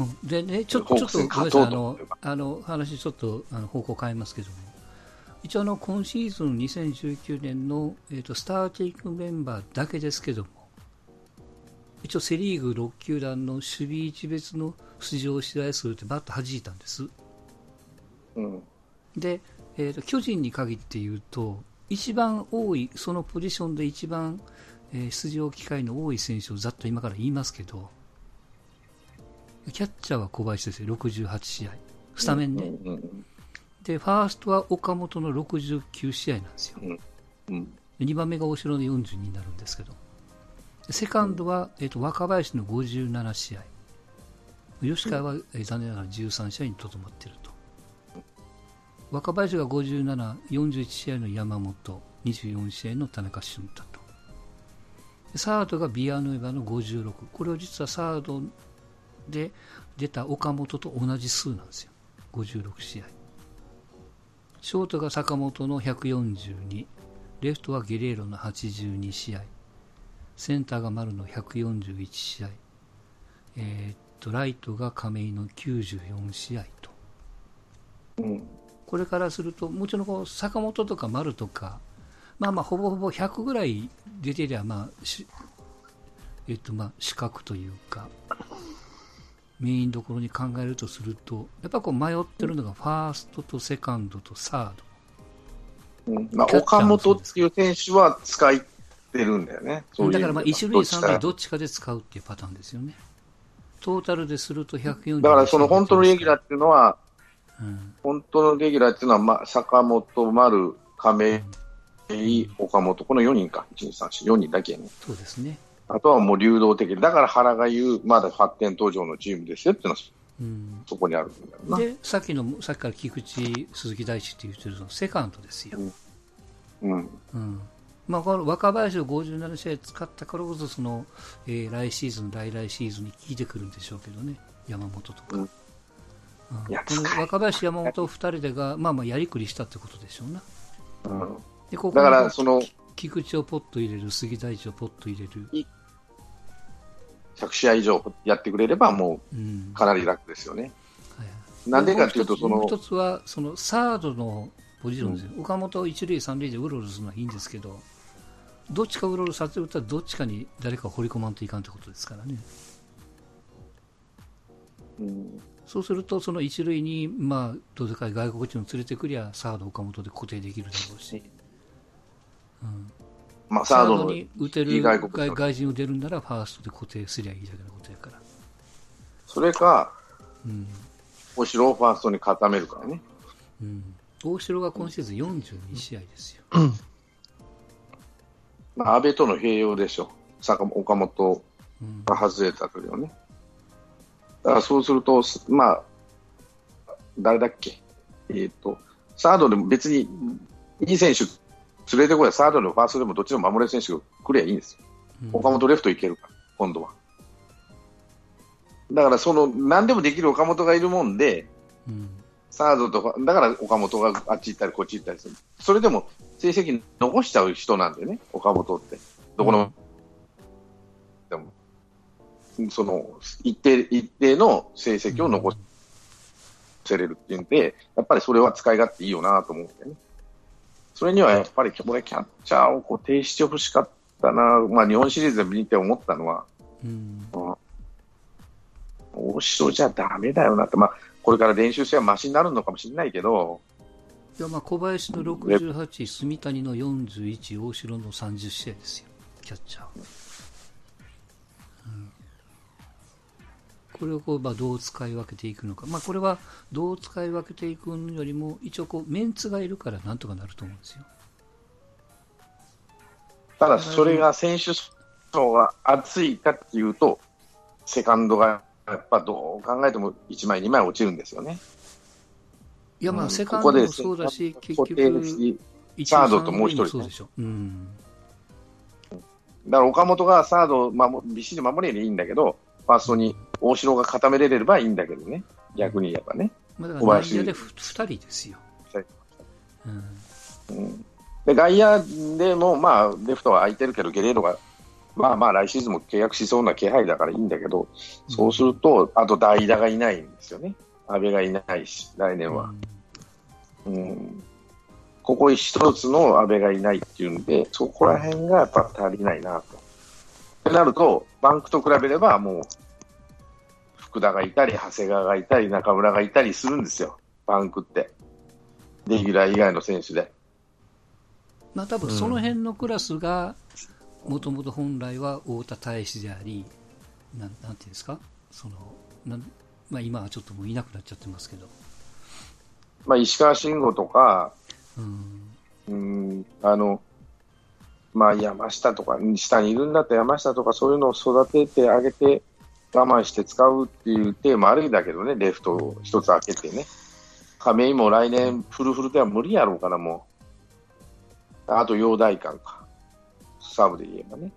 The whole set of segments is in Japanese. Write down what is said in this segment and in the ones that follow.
うん、でね、ちょちょっとごめんなさい、あのあの話、ちょっとあの方向変えますけども、一応の、今シーズン2019年の、えーと、スターティングメンバーだけですけども、一応、セ・リーグ6球団の守備位置別の出場試合数ってバッと弾いたんです。うん、で、えーと、巨人に限って言うと、一番多い、そのポジションで一番、えー、出場機会の多い選手をざっと今から言いますけど、キャッチャーは小林ですよ、68試合。スタメンね。で、ファーストは岡本の69試合なんですよ。2番目が大城の40になるんですけど。セカンドは、えーと、若林の57試合。吉川は、えー、残念ながら13試合にとどまっていると。若林が57、41試合の山本、24試合の田中俊太と。サードがビアヌエバの56。これは実はサードで出た岡本と同じ数なんですよ。56試合。ショートが坂本の142。レフトはゲレーロの82試合。センターが丸の141試合。えー、っと、ライトが亀井の94試合と。うん、これからすると、もちろんこう坂本とか丸とか、まあまあ、ほぼほぼ100ぐらい出てりゃ、まあ、えっと、まあ、資格というか、メインどころに考えるとすると、やっぱこう迷ってるのがファーストとセカンドとサード。うんまあ、岡本っていう選手は使ってるんだよね。ううだからまあ一塁、三塁どっちかで使うっていうパターンですよね。トータルですると140だからその本当のレギュラーっていうのは、うん、本当のレギュラーっていうのは、まあ、坂本、丸、亀井、うん、岡本、この4人か、1、2、3、4、4人だけね。そうですね。あとはもう流動的だから原が言う、まだ発展途上のチームですよっていうのは、うん、そこにあるんだよな。で、さっきの、さっきから菊池、鈴木大地って言ってるのセカンドですよ。うん。うん。まあ、この若林を57試合使ったからこそ、その、えー、来シーズン、来来シーズンに効いてくるんでしょうけどね、山本とか。うん、この若林、山本2人でが、まあまあやりくりしたってことでしょうな。うん、でここだからその菊池をポッと入れる、杉大地をポッと入れる。100試合以上やってくれれば、もうかなり楽ですよね。なんでかというと、その一つはそのサードのポジションですよ、うん、岡本一塁、三塁でうろうろするのはいいんですけど、どっちかうろうろさせるとどっちかに誰か掘り込まんといかんということですからね。うん、そうすると、その一塁に、まあ、どうでかい外国人を連れてくりゃ、サード、岡本で固定できるだろうし、うん、まあ、サードに打てる外外人を出るんなら、ファーストで固定すりゃいいだけのことやから。それか、うん、大城をファーストに固めるからね。うん、大城が今シーズン42試合ですよ。うんまあ、安倍との併用でしょ、坂岡本が外れた時はね。だからそうすると、まあ、誰だっけ、えっ、ー、と、サードでも別にいい選手連れてこいサードでもファーストでもどっちでも守れる選手が来りゃいいんですよ。うん、岡本レフトいけるから、今度は。だから、その、何でもできる岡本がいるもんで、うん、サードとか、だから岡本があっち行ったりこっち行ったりする。それでも成績残しちゃう人なんでね、岡本って。どこの、うん、でも、その、一定、一定の成績を残せれるっていうんで、やっぱりそれは使い勝手いいよなと思ってね。それにはやっぱり、これ、キャッチャーを固定してほしかったな、まあ、日本シリーズで見て思ったのは、うん、大城じゃだめだよなって、まあ、これから練習生はましになるのかもしれないけど、いやまあ小林の68、住谷の41、大城の30試合ですよ、キャッチャー。これをこう、まあ、どう使い分けていくのか、まあ、これはどう使い分けていくよりも、一応こう、メンツがいるからなんとかなると思うんですよ。ただ、それが選手層が厚いかっていうと、セカンドがやっぱどう考えても1枚、2枚落ちるんですよね。いや、まあ、セカンドもそうだし、結局、サードともう一人、そうでしょ。うん。だから岡本がサード守びっしり守ればいいんだけど、ファーストに大城が固めれればいいんだけどね、逆に言えばね。まあ、だから内野で2人ですよ。うん、で外野でも、まあ、レフトは空いてるけど、ゲレーロが、まあまあ来シーズンも契約しそうな気配だからいいんだけど、そうすると、あと代打がいないんですよね。阿部がいないし、来年は。うん、ここ一つの阿部がいないっていうんで、そこら辺がやっぱ足りないなと。ってなると、バンクと比べればもう、福田がいたり、長谷川がいたり、中村がいたりするんですよ、バンクって。レギュラー以外の選手で。まあ多分その辺のクラスが、もともと本来は太田大使であり、なんなんていうんですか、そのなんまあ、今はちょっともういなくなっちゃってますけど。まあ、石川慎吾とか、うん、うんあの、まあ、山下とか、下にいるんだったら山下とかそういうのを育ててあげて、我慢して使うっていうテーマあるんだけどね、レフトを一つ開けてね。亀井も来年フルフルでは無理やろうかな、もう。あと、陽大館か。サーブで言えばね。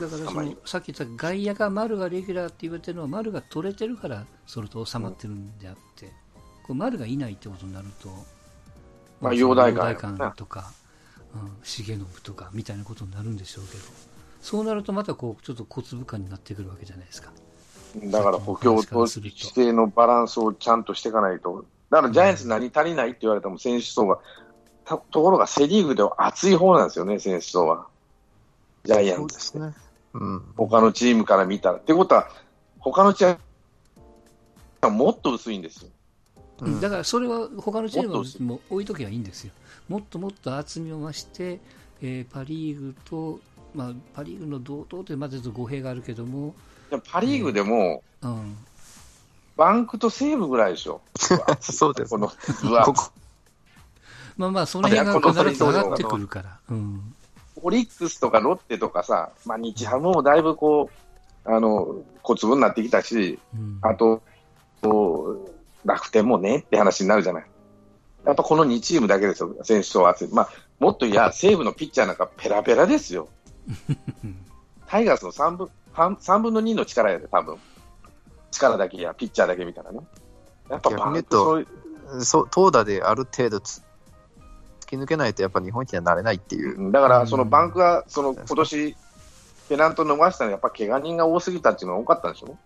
だからそのさっき言った外野が丸がレギュラーって言われてるのは丸が取れてるからそれと収まってるんであって、こう丸がいないってことになると、まあ、陽大館とか、うん、重信とかみたいなことになるんでしょうけどそうなるとまたこうちょっと小粒感になってくるわけじゃないですか。だから補強と規定のバランスをちゃんとしていかないと。だからジャイアンツ何足りないって言われても選手層がところがセ・リーグでは熱い方なんですよね選手層は。ジャイアンツですね。うん、他のチームから見たら。ってことは、他のチームはもっと薄いんですよ。うん、だからそれは他のチームも置いとけばいいんですよ。もっともっと厚みを増して、えー、パ・リーグと、まあ、パ・リーグの同等とまず語弊があるけども、パ・リーグでも、うん、バンクと西武ぐらいでしょ。そうです。このまあまあ、その辺が必ず上がってくるから。うんオリックスとかロッテとかさ、まあ、日ハムもだいぶこう、あの、小粒になってきたし、うん、あと、楽天もねって話になるじゃない。やっぱこの2チームだけですよ、選手層厚い。まあ、もっといや、西武のピッチャーなんかペラペラですよ。タイガースの3分 ,3 分の2の力やで、多分。力だけや、ピッチャーだけ見たらね。やっぱバンとそう投打である程度突き抜けないとやっぱ日本一にはなれないっていう。だからそのバンクがその今年ペナント逃したのはやっぱ怪我人が多すぎたっていうのが多かったんでしょ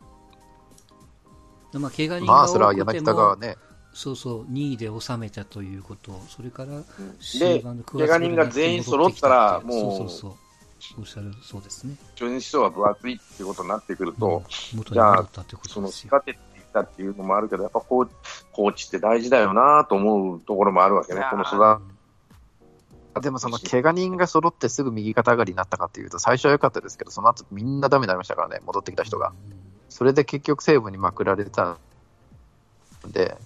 うまあ、怪我人が多くても、まあ、それは柳田がね、そうそう、2位で収めたということ、それから、で、怪我人が全員揃ったら、もう、そうそうそうおっしゃるそうですね。中日賞は分厚いっていうことになってくると、うん、じゃあ、その仕掛けていったっていうのもあるけど、やっぱコーコーチって大事だよなと思うところもあるわけね、この育でもその怪我人が揃ってすぐ右肩上がりになったかというと、最初は良かったですけど、その後みんなダメになりましたからね、戻ってきた人が。それで結局、西武にまくられたんで、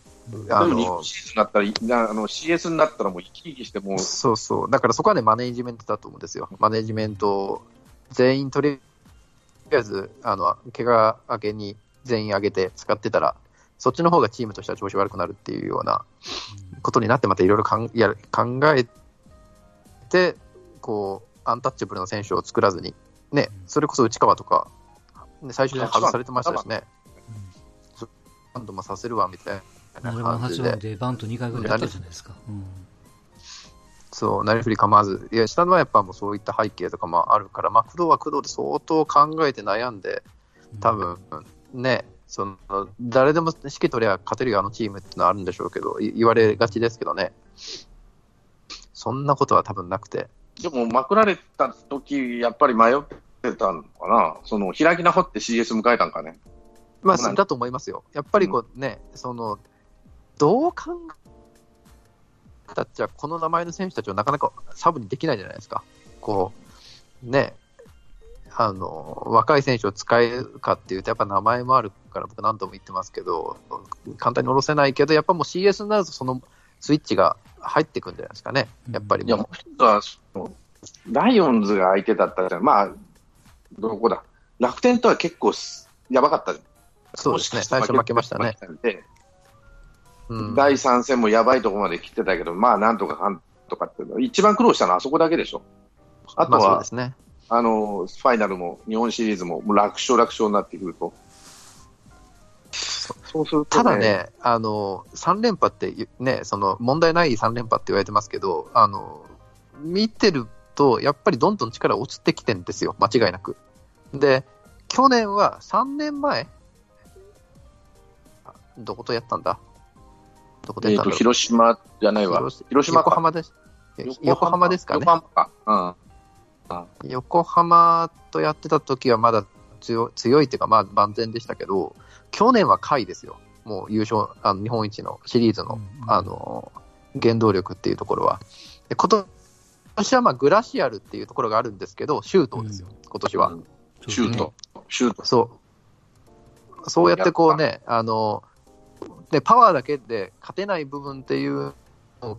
あのシーズンになったら、あの CS になったらもう生き生きしてもそうそう、だからそこはね、マネージメントだと思うんですよ。マネージメント全員とりあえず、あの、怪我明けに全員上げて使ってたら、そっちの方がチームとしては調子悪くなるっていうようなことになって、またいろいろ考えて、こう、アンタッチャブルな選手を作らずに、ね、それこそ内川とか、ね、最初に外されてましたしね、バントもさせるわみたいな感じで。でバント2回ぐらいやったじゃないですか。そう、なりふり構わず、いや、下のはやっぱもうそういった背景とかもあるから、まあ、工藤は工藤で相当考えて悩んで、多分ね、その誰でも指揮取りゃ勝てるよ、あのチームっていうのはあるんでしょうけど、言われがちですけどね。そんなことは多分なくて。でも、まくられた時やっぱり迷ってたのかな、その開き直って CS 迎えたんかね？まあ、だと思いますよ。やっぱりこうね、うん、その、どう考えたっちゃ、この名前の選手たちをなかなかサブにできないじゃないですか。こう、ね、あの、若い選手を使えるかっていうと、やっぱ名前もあるから僕何度も言ってますけど、簡単に下ろせないけど、やっぱもう CS になるとそのスイッチが入ってくんじゃないですかね、やっぱり。いや、もう一つは、ライオンズが相手だったじゃん。まあ、どこだ。楽天とは結構やばかったそうですね、最初負けましたね。うん、第3戦もやばいところまで来てたけど、まあ、なんとかかんとかっていうの一番苦労したのはあそこだけでしょ。あとは、あね、あの、ファイナルも、日本シリーズも、楽勝楽勝になってくると。そうすると、ね、ただね、あの3連覇って、ね、その問題ない3連覇って言われてますけど、あの見てると、やっぱりどんどん力落ちてきてるんですよ、間違いなく。で、去年は3年前、どことやったんだどこでやったんだ、えー、広島じゃないわ。広島横浜です。横浜ですかね。横浜か。うん。横浜とやってた時はまだ強強いっていうか、まあ万全でしたけど、去年は下位ですよ。もう優勝、あの日本一のシリーズの、うん、あの、原動力っていうところは。で今年はまあグラシアルっていうところがあるんですけど、シュートですよ、うん、今年は。シュート。シュート。そう。そうやってこうね、あの、で、パワーだけで勝てない部分っていう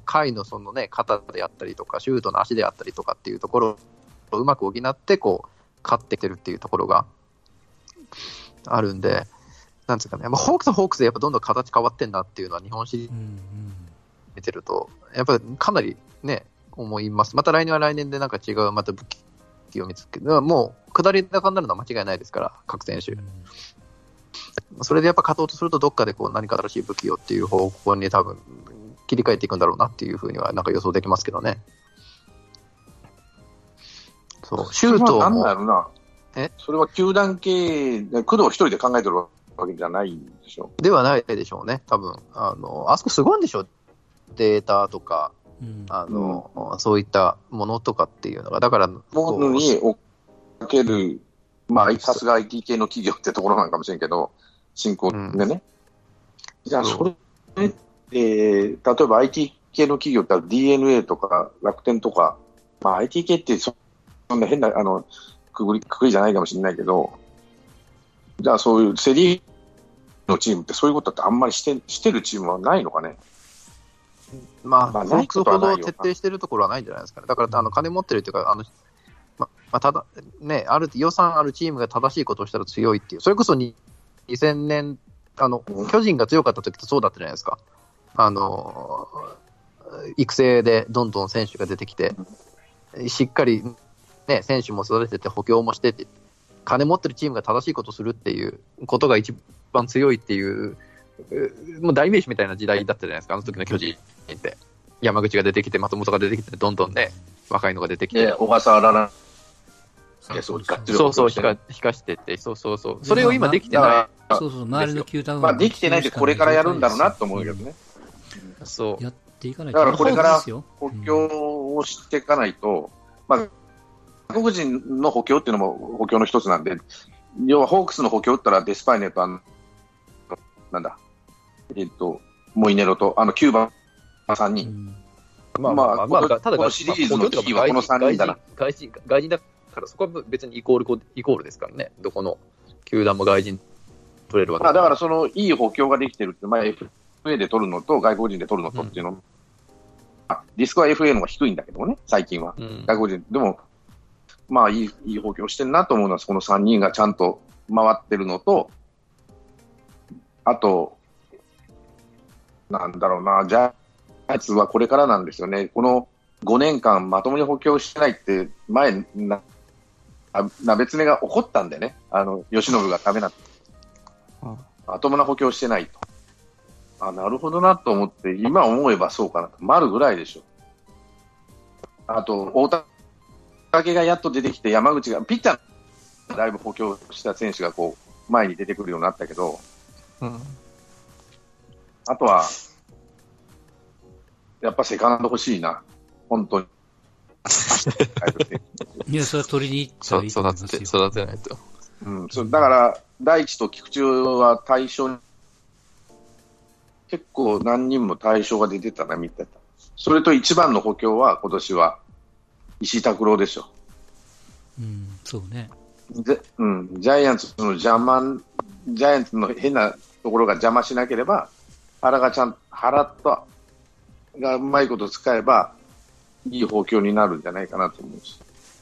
回のそのね、肩であったりとか、シュートの足であったりとかっていうところをうまく補って、こう、勝ってきてるっていうところがあるんで、なんですかね、まあ、ホークスホークスでやっぱどんどん形変わってんなっていうのは日本シリーズ見てると、やっぱりかなりね、思います。また来年は来年でなんか違う、また武器を見つけて、もう下り坂になるのは間違いないですから、各選手。それでやっぱ勝とうとすると、どっかでこう何か新しい武器をっていう方向に多分切り替えていくんだろうなっていうふうにはなんか予想できますけどね。そう、シュートも。なんだろうな。え？それは球団系、工藤一人で考えてるわけじゃないんでしょではないでしょうね、多分あのあそこすごいんでしょう、データとか、うん、あの、うん、そういったものとかっていうのが、だから、ものにかける、まあ、さすが IT 系の企業ってところなんかもしれんけど、進行でね。うん、じゃあ、それえー、例えば IT 系の企業って DNA とか楽天とか、まあ、IT 系ってそんな変なあのくくりくくりじゃないかもしれないけど、じゃあそういうセ・リーグのチームってそういうことってあんまりしてしてるチームはないのかね。まあ、まあ、ホークスほど徹底してるところはないんじゃないですかね。だから、あの金持ってるというか、あのまあ、ただ、ね、ある予算あるチームが正しいことをしたら強いっていう、それこそ2000年、あの巨人が強かった時とそうだったじゃないですか。あの、育成でどんどん選手が出てきて、しっかり、ね、選手も育てて補強もしてて、金持ってるチームが正しいことするっていうことが一番強いっていう、もう代名詞みたいな時代だったじゃないですか、あの時の巨人って。山口が出てきて、松本が出てきて、どんどんね、若いのが出てきて。小笠原らそうそうそう、引か引かしてて、そうそうそう。それを今できてない。そうそう、周りの球団は。まあ、できてないで、これからやるんだろうなと思うけどね。そう。やっていかないだからこれから補強をしていかないと、まあ、外国人の補強っていうのも補強の一つなんで、要はホークスの補強ったらデスパイネとあの、なんだ、えっと、モイネロと、あの9番3人。まあ、まあ、まあ、ただ、このシリーズのキーはこの3人だな。外人、外人だからそこは別にイコール、イコールですからね。どこの球団も外人取れるわけだから、その、いい補強ができてるって、まあ、FA で取るのと外国人で取るのとっていうの、うん、リスクは FA の方が低いんだけどもね、最近は。うん、外国人。でも、まあいい、いい補強してるなと思うのは、この3人がちゃんと回ってるのと、あと、なんだろうな、ジャイアンツはこれからなんですよね。この5年間まともに補強してないって、前、な、鍋つねが怒ったんでね、あの、吉信がダメな、まともな補強してないと。あ、なるほどなと思って、今思えばそうかなと。丸ぐらいでしょ。あと、大竹がやっと出てきて、山口が、ピッチャーだいぶ補強した選手がこう、前に出てくるようになったけど、うん、あとは、やっぱセカンド欲しいな。本当に。いや、それは取りに行ったらいいと思いますよ。育てないと。うん、そだから、大地と菊池は対象に結構何人も対象が出てたな、見てた。それと一番の補強は、今年は、石井拓郎でしょ。うん、そうね。でうん、ジャイアンツの邪魔、ジャイアンツの変なところが邪魔しなければ、原がちゃん、原と、がうまいこと使えば、いい補強になるんじゃないかなと思うし。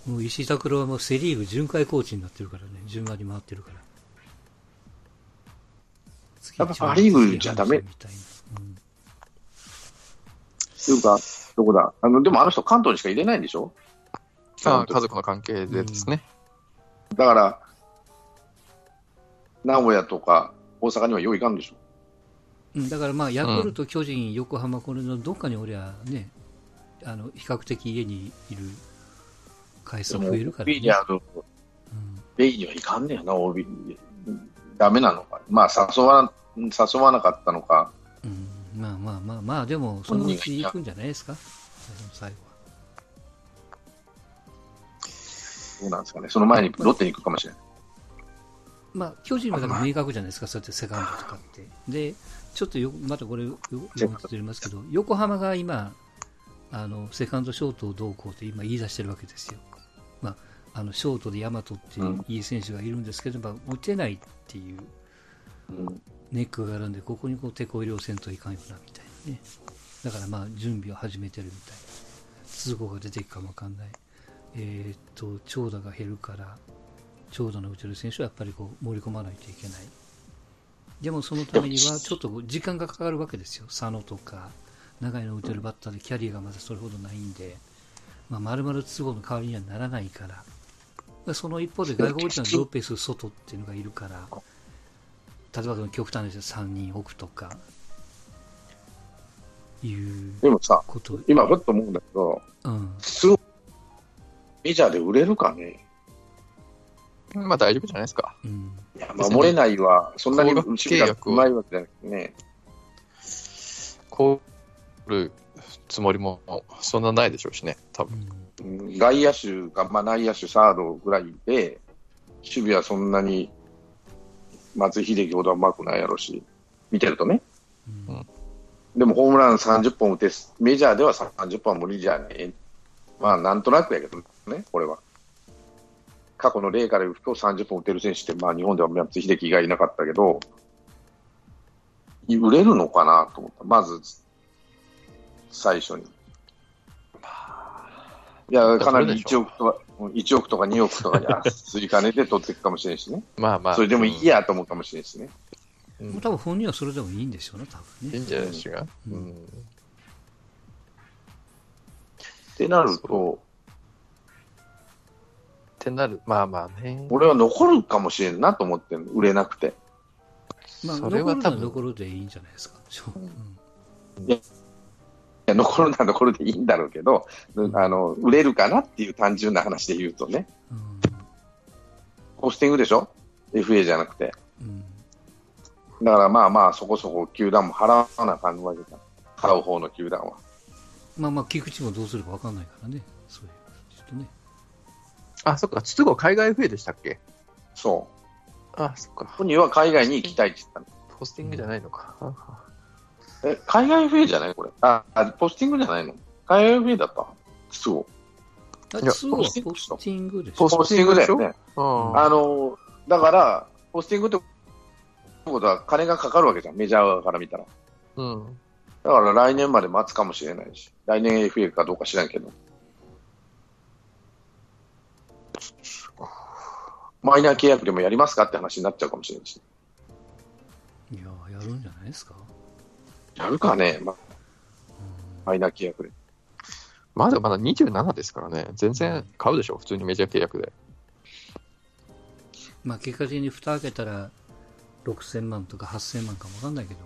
もう石井拓郎はもうセ・リーグ巡回コーチになってるからね、順番に回ってるから。やっぱパ・リーグじゃダメ。うん、いうか、どこだ？あの、でもあの人関東にしか入れないんでしょ？あ家族の関係でですね。うん、だから、名古屋とか大阪にはよういかんでしょ？うん、だからまあ、ヤクルト、巨人、横浜、これのどっかにおりゃね、あの比較的家にいる回数増えるから、ね。OB にベイにはいかんねやな、OB に。ダメなのか。まあ、誘わ、誘わなかったのか。うん、まあまあまあまあ、でも、そのうち行くんじゃないですか、最後は。そうなんですかね。その前にロッテに行くかもしれない。まあ、巨人はだから明確じゃないですか、そうやってセカンドとかって。で、ちょっとよまたこれ、読み取りますけど、横浜が今、あのセカンド、ショートをどうこうって今言い出してるわけですよ。まあ、あのショートで大和っていういい選手がいるんですけど、うん、打てないっていうネックがあるんで、ここにこう手こ入れをせんといかんよなみたいなね。だからまあ準備を始めてるみたいな。通行が出ていくかもわかんない。えー、っと、長打が減るから、長打の打てる選手はやっぱりこう盛り込まないといけない。でもそのためにはちょっと時間がかかるわけですよ。佐野とか、長いの打てるバッターでキャリアがまだそれほどないんで、まあ、丸々都合の代わりにはならないから、その一方で外国人のロペス、外っていうのがいるから、例えば極端な話3人置くとか、いうでもさ、今、ふっと思うんだけど、うん、メジャーで売れるかね？まあ大丈夫じゃないですか。うん、いや守れないは、そんなに守備がうまいわけじゃなくてね。るつもりもそんなないでしょうしね、多分、うん、外野手が、まあ、内野手、サードぐらいで、守備はそんなに松井秀喜ほどはうまくないやろし、見てるとね。うん、でもホームラン30本打て、メジャーでは30本は無理じゃねえ。まあ、なんとなくやけどね、これは。過去の例から言うと30本打てる選手って、まあ、日本では松井秀喜がいなかったけど、売れるのかなと思った。まず、最初に。いや、かなり1億とか、1億とか2億とかに追加値で取っていくかもしれんしね。まあまあ。それでもいいやと思うかもしれんしね。うん、多分本人はそれでもいいんでしょうね、多分ね。いいんじゃないですか？うん。ってなると、ってなる、まあまあね。俺は残るかもしれんなと思って売れなくて。まあ、それは多分残るでいいんじゃないですか。うん、いや残るなら残るでいいんだろうけど、うん、あの売れるかなっていう単純な話で言うとね、うん、ポスティングでしょ、FA じゃなくて。うん、だからまあまあ、そこそこ球団も払わなあかんわけだ、買う方の球団は。まあまあ、菊池もどうするか分かんないからね、そういう人ね。あ、そっか、筒香海外 FA でしたっけ？そう。あ、そっか。本人は海外に行きたいって言ったの。ポスティングじゃないのか。え、海外 FA じゃないこれ。あ、あポスティングじゃないの？海外 FA だった？筒香。いや、ポスティングでしょ？ポスティングだよね。あの、だから、ポスティングってことは金がかかるわけじゃん、メジャーから見たら。うん。だから来年まで待つかもしれないし、来年 FA かどうか知らんけど。マイナー契約でもやりますかって話になっちゃうかもしれないし。いややるんじゃないですか？やるかね、ま、マイナー契約で。まだまだ27ですからね、全然買うでしょ、普通にメジャー契約で。まあ、結果的に蓋開けたら6000万とか8000万かもわかんないけど。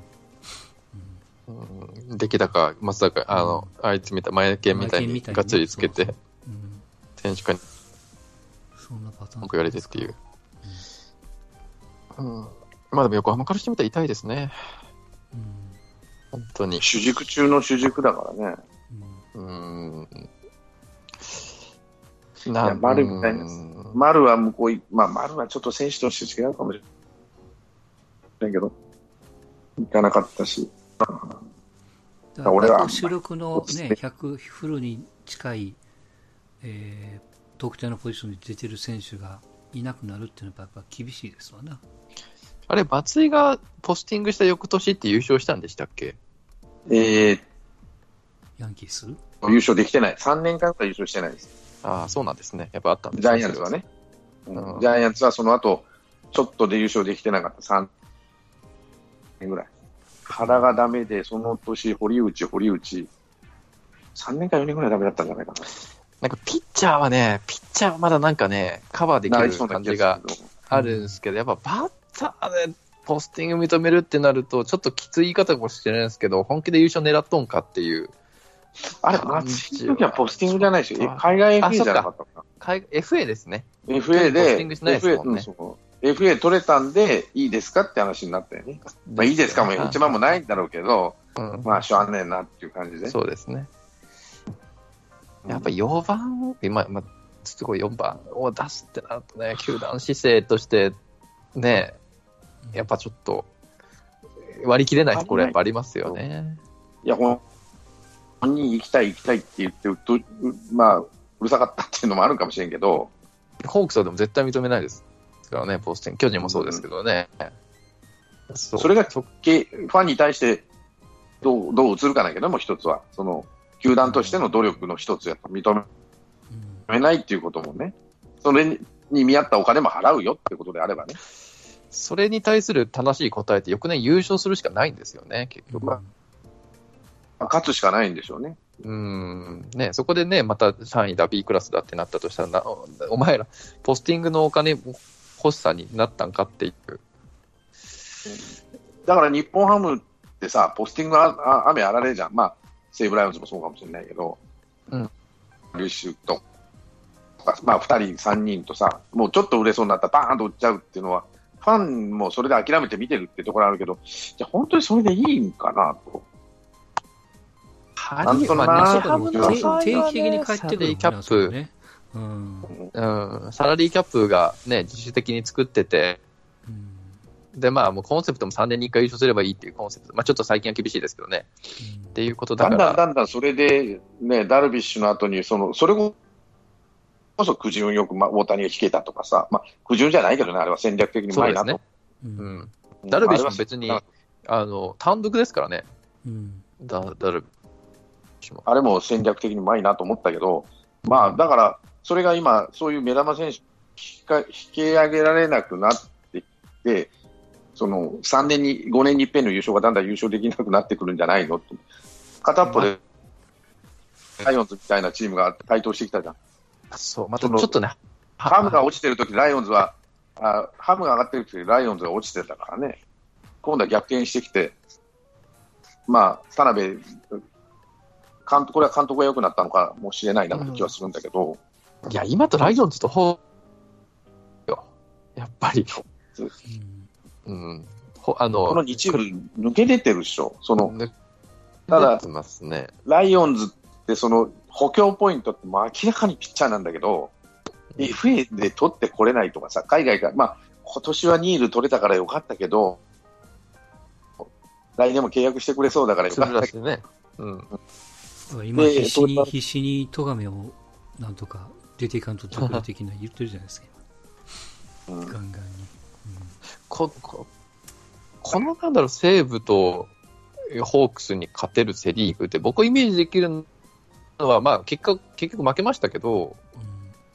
うん、出来高、松坂、あの、あいつみたい、前剣みたいにがっつりつけて、選手間そんなパターン。文句言われてっていう。うん。まあでも横浜からしてみたら痛いですね。うん。本当に。主軸中の主軸だからね。うん。うんいや、丸みたいな。丸は向こう、まあ丸はちょっと選手として違うかもしれないけど、行かなかったし。俺は。主力のね、100フルに近い、えー、特定のポジションに出てる選手がいなくなるっていうのはやっぱ厳しいですわな。あれ、松井がポスティングした翌年って優勝したんでしたっけ？えー、ヤンキース？優勝できてない。3年間くらい優勝してないです。ああ、そうなんですね。やっぱあったんですジャイアンツはね。うん、ジャイアンツはその後、ちょっとで優勝できてなかった。3年ぐらい。腹がダメで、その年、堀内、堀内、3年か4年ぐらいダメだったんじゃないかな。なんかピッチャーはね、ピッチャーはまだなんかね、カバーできる感じがあるんですけど、やっぱバッターでポスティング認めるってなると、ちょっときつい言い方かもしれないですけど、本気で優勝狙っとんかっていうあれ、松井の時はポスティングじゃないでしょ。海外 FA じゃなかったか海 FA ですね。FA で、ポスティングしないですもんね FA 取れたんで、いいですかって話になったよね。まあ、いいですかも一番もないんだろうけど、うんまあ、しょうがねえなっていう感じで。そうですね。やっぱ4番を、今、まあ、すごい4番を出すってなるとね、球団姿勢として、ね、やっぱちょっと、割り切れないところやっぱありますよね。いや、本人行きたい行きたいって言ってうと、うまあ、うるさかったっていうのもあるかもしれんけど、ホークスはでも絶対認めないですからね、ポスティング。巨人もそうですけどね。そそれがけファンに対してどうどう映るかだけども、一つは、その球団としての努力の一つやっぱ認うんめないっていうこともね、それに見合ったお金も払うよってことであればね、それに対する正しい答えって、翌年優勝するしかないんですよね、結局は。まあ勝つしかないんでしょうね。うんね、そこでね、また3位だ、B クラスだってなったとしたらな、お前ら、ポスティングのお金欲しさになったんかっていう。だから日本ハムってさ、ポスティングああ雨あられじゃん、まあ、西武ライオンズもそうかもしれないけど、うんリッシュとか、まあ、2人、3人とさ、もうちょっと売れそうになったら、バーンと売っちゃうっていうのは、ファンもそれで諦めて見てるってところあるけど、じゃあ本当にそれでいいんかなと。なんとなくまあ、日定ハムの場合はね定期的に帰ってくるサラリーキャップ、ね。うん。うん、サラリーキャップがね、自主的に作ってて、うんで、まあ、もうコンセプトも3年に1回優勝すればいいっていうコンセプト。まあ、ちょっと最近は厳しいですけどね。っていうことだだんだんから。だんだんそれで、ね、ダルビッシュの後に、その、それこそ苦順よく、まあ、大谷が引けたとかさ、まあ、苦順じゃないけどね、あれは戦略的にうまいなと。んダルビッシュも別にあの、単独ですからね。うんダダルビッシュも。あれも戦略的にうまいなと思ったけど、まあ、だから、それが今、そういう目玉選手引か引き上げられなくなってきて、その3年に、5年に一遍の優勝がだんだん優勝できなくなってくるんじゃないのって片っぽで、ライオンズみたいなチームが台頭してきたじゃん。そう、またちょっとね、ハムが落ちてるとき、ライオンズは、あハムが上がってるとき、ライオンズが落ちてたからね、今度は逆転してきて、まあ、田辺監督、これは監督が良くなったのかもしれないなって気はするんだけど、いや、今とライオンズとほよ。やっぱり。う。ん。あの、この2チーム抜け出てるでしょ、その抜ただ。ライオンズってその補強ポイントってもう明らかにピッチャーなんだけど、FA で取ってこれないとかさ、海外から、まあ今年はニール取れたからよかったけど、来年も契約してくれそうだからよすかったけど、ね。うん。今で必死に必死に戸上をなんとか出ていかんと直路的な言ってるじゃないですか、うん今ガンガンに。こ、ここのなんだろう、西武とホークスに勝てるセ・リーグって、僕イメージできるのは、まあ、結果、結局負けましたけど、うん。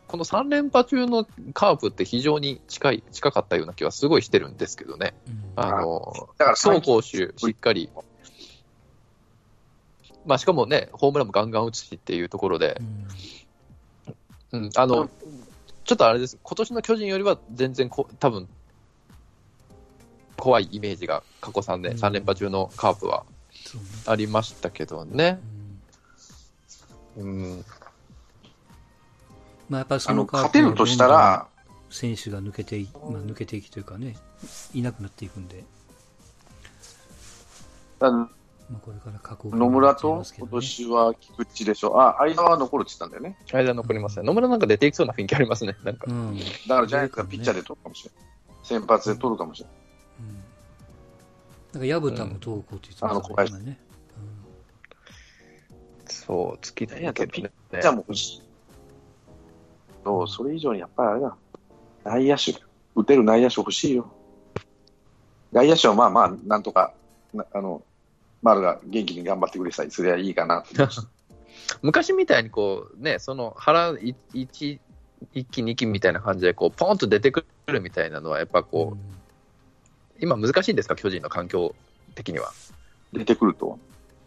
この3連覇中のカープって非常に近い、近かったような気はすごいしてるんですけどね。うん。あの、だから走攻守、しっかり。まあ、しかもね、ホームランもガンガン打つしっていうところで。う、ん。うん、あの、ちょっとあれです、今年の巨人よりは全然こ、多分怖いイメージが過去3年、うん。3連覇中のカープはありましたけどね。うん。うん、まあ、やっぱそのカー勝てるとしたら、選手が抜けてい、まあ、抜けていきというかね、いなくなっていくんで、だまあ、これから過去野村と今年は菊池でしょ、あ間は残るって言ったんだよね、間残りますね。野村なんか出ていきそうな雰囲気ありますね。なんか。うん、だからジャイアンツがピッチャーで取るかもしれない、先発で取るかもしれない。うん、なんか薮田もどうこうって言ってましたうんあのね、そう、月だけどね。ピッチャーも欲しい。そう、それ以上にやっぱりあれだ。内野手。打てる内野手欲しいよ。外野手はまあまあ、なんとか、なあの、丸が元気に頑張ってくれさえすりゃいいかな。昔みたいにこう、ね、その腹1、1期、2期みたいな感じで、こう、ポンと出てくるみたいなのは、やっぱうんこう、今難しいんですか、巨人の環境的には。出てくると。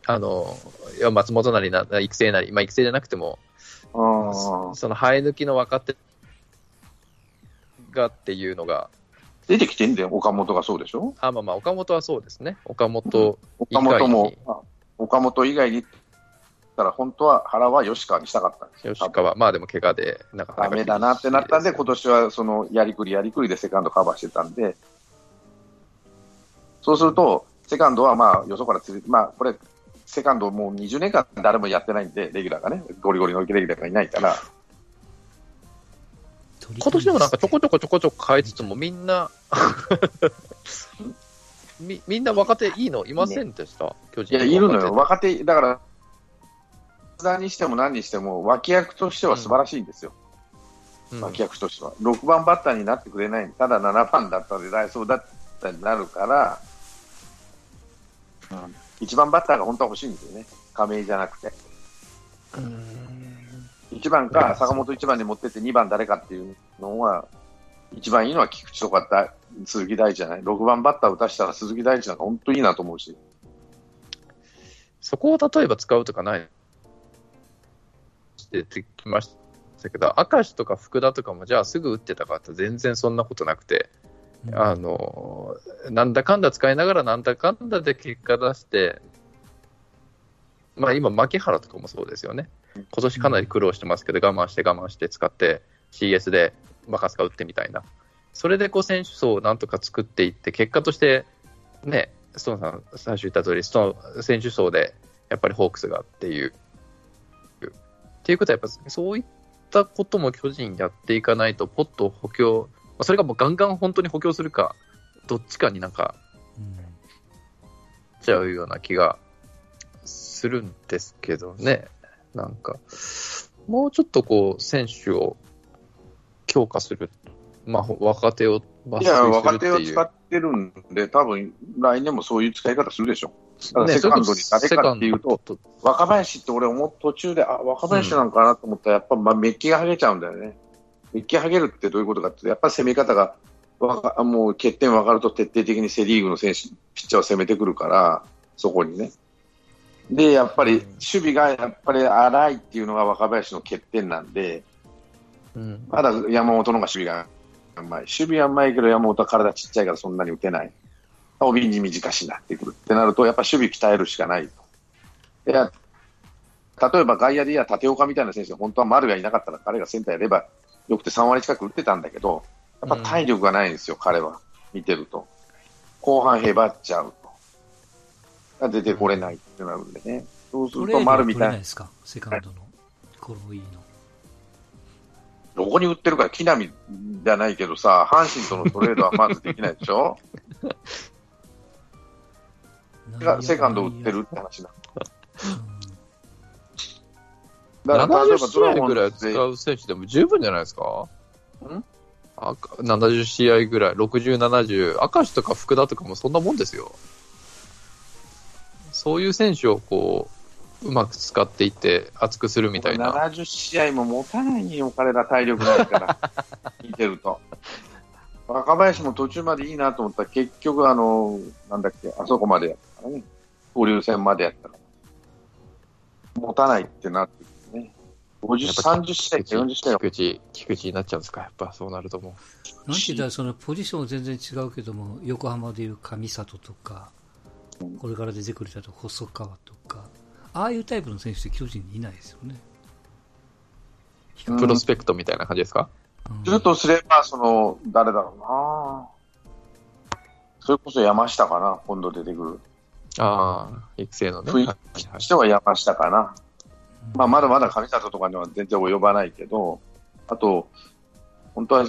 あの、いや松本なりな、育成なり、まあ育成じゃなくても、あそその生え抜きの若手がっていうのが、出てきてんだよ、岡本がそうでしょ？あ、まあまあ、岡本はそうですね。岡本以岡本も、あ岡本以外にったら、本当は原は吉川にしたかったんですよ。吉川、まあでも怪我で、なかなかダメだなってなったんで、今年はそのやりくりやりくりでセカンドカバーしてたんで、そうすると、セカンドはまあよそからつまあこれ、セカンドもう20年間誰もやってないんで、レギュラーがね、ゴリゴリのレギュラーがいないから。今年でもなんかちょこちょこちょこちょこ変えつつも、みんな み、みんな若手いいのいませんでした、ね、巨人いや、いるのよ。若手、だから、田にしても何にしても、脇役としては素晴らしいんですよ。うん、脇役としては。6番バッターになってくれない。ただ7番だったり、ダイソーだったりになるから、うん、1番バッターが本当は欲しいんですよね。亀井じゃなくて。1番か坂本1番に持ってって2番誰かっていうのは、一番いいのは菊池とかだ鈴木大地じゃない、6番バッターを打たしたら鈴木大地なんか本当にいいなと思うし。そこを例えば使うとかない？出てきましたけど、明石とか福田とかも、じゃあすぐ打ってたかって全然そんなことなくて、うん、あのなんだかんだ使いながら、なんだかんだで結果出して、まあ今、牧原とかもそうですよね。今年かなり苦労してますけど、我慢して我慢して使って CS でバカスカ打ってみたいな。それでこう選手層をなんとか作っていって、結果としてね、ストーンさん最初言った通り、ストーン選手層でやっぱりホークスがっていう。っていうことはやっぱそういったことも巨人やっていかないと、ポッと補強、それがもうガンガン本当に補強するか、どっちかになんか、ちゃうような気がするんですけどね。なんか、もうちょっとこう、選手を強化する。まあ、若手をいや、若手を使ってるんで、多分来年もそういう使い方するでしょ。だセカンドに誰かっていうと、ね、若林って俺思途中で、あ、若林なんかなと思ったら、やっぱ、まあ、メッキが剥げちゃうんだよね。メッキ剥げるってどういうことかって、やっぱり攻め方が、わもう欠点分かると徹底的にセ・リーグの選手、ピッチャーを攻めてくるから、そこにね。で、やっぱり守備がやっぱり荒いっていうのが若林の欠点なんで、うん、まだ山本の方が守備がうまい。守備はうまいけど山本は体ちっちゃいからそんなに打てない。帯に短しになってくるってなると、やっぱ守備鍛えるしかないと。いや、例えば外野でいや立岡みたいな選手本当は丸がいなかったら彼がセンターやればよくて3割近く打ってたんだけど、やっぱ体力がないんですよ、うん、彼は。見てると。後半へばっちゃうと。出てこれないってなるんでね。そうすると丸みたいな。ですか？セカンドの。コロイの。どこに売ってるか、木並じゃないけどさ、阪神とのトレードはまずできないでしょ？がセカンド売ってるって話だ。だから例えばドラゴンぐらい使う選手でも十分じゃないですか？ん？あ70試合ぐらい、60、70、明石とか福田とかもそんなもんですよ。そういう選手をこう、うまく使っていって、熱くするみたいな。70試合も持たないよ、彼ら体力ないから、見てると。若林も途中までいいなと思ったら、結局、あの、なんだっけ、あそこまでやったからね。交流戦までやったから。持たないってなって。50、30試合か40試合菊池、菊池になっちゃうんですか、やっぱそうなるともう。なんて言ったら、そのポジション全然違うけども、横浜でいう上里とか、うん、これから出てくるだと細川とか、ああいうタイプの選手って巨人にいないですよね。プロスペクトみたいな感じですか、ずっとすれば、その、誰だろうな。それこそ山下かな、今度出てくる。ああ、育成のね。雰囲気としては山下かな。まあ、まだまだ上里とかには全然及ばないけど、あと、本当は、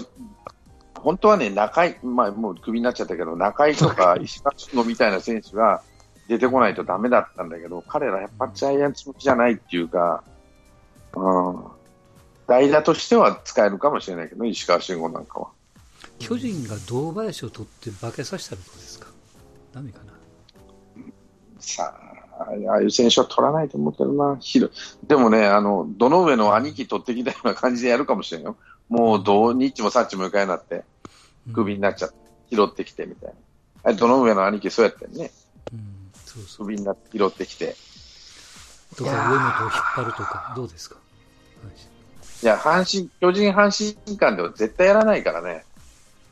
本当はね、中井、まあ、もうクビになっちゃったけど、中井とか石川のみたいな選手が出てこないとだめだったんだけど、彼らやっぱジャイアンツ向きじゃないっていうか、うん、代打としては使えるかもしれないけど、石川慎吾なんかは。巨人が堂林を取って化けさせたらどうですか？ダメかな？さあ、ああいう選手は取らないと思うけどな。でもね、あの、どの上の兄貴取ってきたような感じでやるかもしれんよ。もう、どう、ニッチもサッチもゆかいになって、クビになっちゃって、拾ってきてみたいな。あれ、どの上の兄貴そうやってね。うん、そうそう。クビになって、拾ってきて。とか、上本を引っ張るとか、どうですか、はいいや、阪神、巨人阪神間では絶対やらないからね。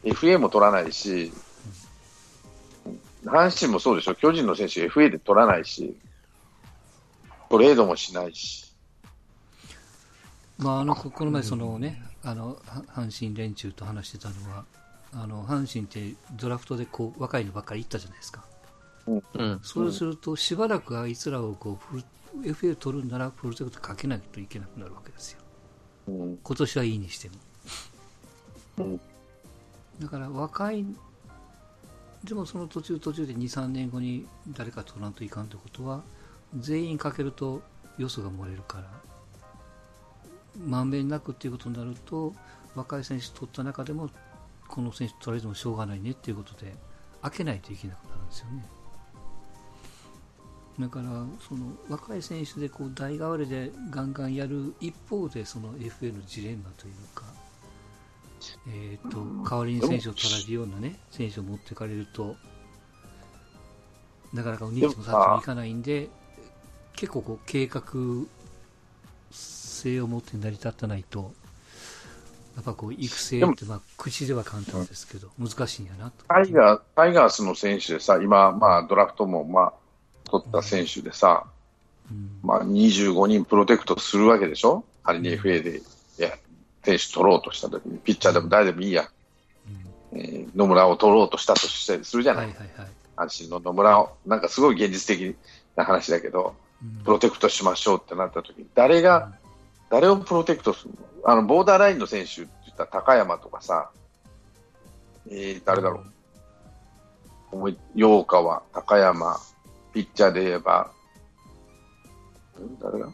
FA も取らないし、阪神もそうでしょ。巨人の選手 FA で取らないし、トレードもしないし。まあ、あの、この前そのね、あの、阪神連中と話してたのは、あの、阪神ってドラフトでこう、若いのばっかり行ったじゃないですか。うん。そうすると、しばらくあいつらをこう、FA 取るならプロジェクトかけないといけなくなるわけですよ。うん、今年はいいにしても。うん、だから若い、でもその途中途中で2、3年後に誰か取らんといかんってことは、全員かけるとよそが漏れるから、まんべんなくっていうことになると、若い選手取った中でも、この選手取られてもしょうがないねっていうことで、開けないといけなくなるんですよね。だからその若い選手でこう代替わりでガンガンやる一方でその FA のジレンマというか、えーと、代わりに選手を取られるような、ね、選手を持っていかれるとなかなかお兄ちもさっきもいかないんで結構こう計画性を持って成り立たないとやっぱこう育成ってまあ口では簡単ですけど難しいんやなと。タイガータイガースの選手でさ今、まあ、ドラフトもまあ取った選手でさ、うん、まあ、25人プロテクトするわけでしょ、仮に FA で、いや、選手取ろうとしたときに、ピッチャーでも誰でもいいや、うん、えー、野村を取ろうとしたとしてするじゃない、はいはいはい、阪神の野村を、なんかすごい現実的な話だけど、うん、プロテクトしましょうってなったときに、誰が、誰をプロテクトするの？あのボーダーラインの選手って言ったら高山とかさ、えー、誰だろう、陽川、高山、ピッチャーで言えば、誰が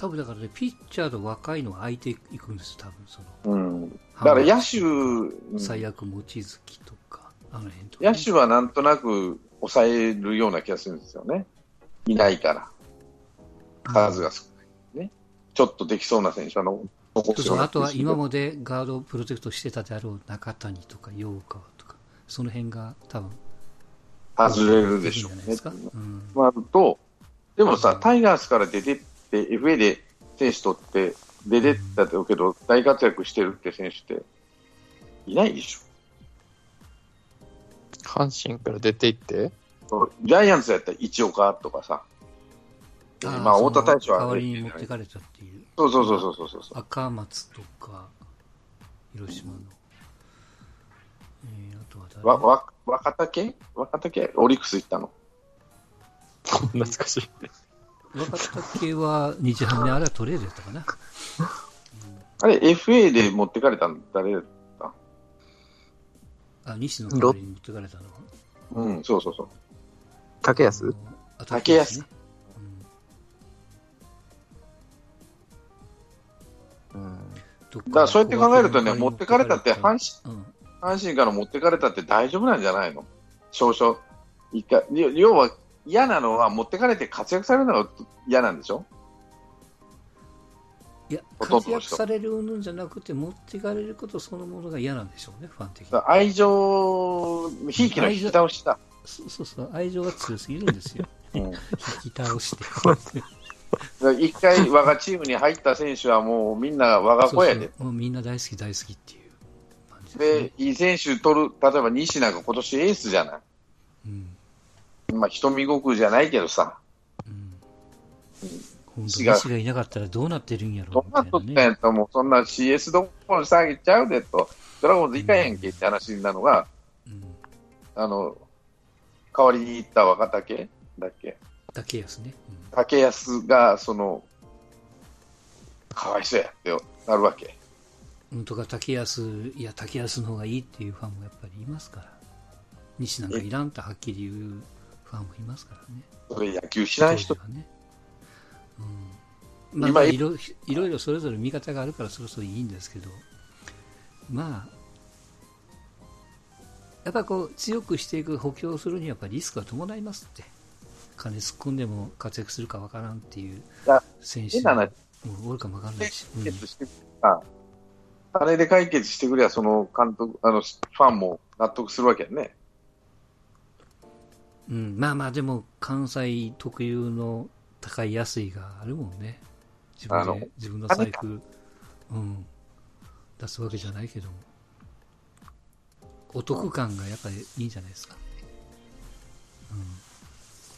多分だからね、ピッチャーと若いのが空いていくんです多分その。うん。だから野手、最悪、望月とか、あの辺とか、ね、野手はなんとなく抑えるような気がするんですよね。いないから。数が少ない。ね。ちょっとできそうな選手はの、あとは今までガードプロテクトしてたであろう中谷とか陽川とか、その辺が多分外れるでしょうね。まあ、と、でもさ、タイガースから出てって、FA で選手取って、出てったけど、大活躍してるって選手って、いないでしょ。阪神から出ていって？ジャイアンツやったら一岡とかさ、あまあ、太田大将は、代わりに持ってかれたっていう。そうそうそうそうそう赤松とか、広島の。えー、あとは誰？わわ若竹？若竹？オリックス行ったの。懐かしい。若竹は日ハムであれはトレードやったかな。あれ、FA で持ってかれたの誰だった？あ、西野代わりに持ってかれたの？はうん、そうそうそう。竹安？竹安。うん。だからそうやって考えるとね、持ってかれたって阪神、うん、阪神から持ってかれたって大丈夫なんじゃないの？少々。一回要は嫌なのは持ってかれて活躍されるのが嫌なんでしょ？いや、活躍されるんじゃなくて、持っていかれることそのものが嫌なんでしょうね、ファン的に。愛情、ひいきの引き倒しだ。そうそうそう、愛情が強すぎるんですよ。うん、引き倒して。一回我がチームに入った選手はもうみんな我が子やで。もうみんな大好き大好きっていう。で、いい選手取る、例えば西なんか今年エースじゃない？うん、まあ、人見悟空じゃないけどさ。うん。本当西がいなかったらどうなってるんやろどうなっとったんやったらもうそんな CS どころに下げちゃうでと、ドラゴンズいかへんけって話なのが、うん、あの、代わりに行った若竹？だっけ？竹安ね。うん、竹安が、その、かわいそうやってなるわけ。うん。とか竹安、いや、竹安の方がいいっていうファンもやっぱりいますから、西なんかいらんとはっきり言うファンもいますからね。それ野球しない人はね。うん、まあ、いろいろいろそれぞれ見方があるからそろそろいいんですけど、まあ、やっぱりこう強くしていく補強するにはやっぱりリスクが伴いますって。金突っ込んでも活躍するかわからんっていう選手もおるかもわからないし。うんあれで解決してくれば、その監督、あの、ファンも納得するわけやね。うん、まあまあ、でも、関西特有の高い安いがあるもんね。自分で、自分の財布、うん、出すわけじゃないけども。お得感がやっぱりいいんじゃないですか。うん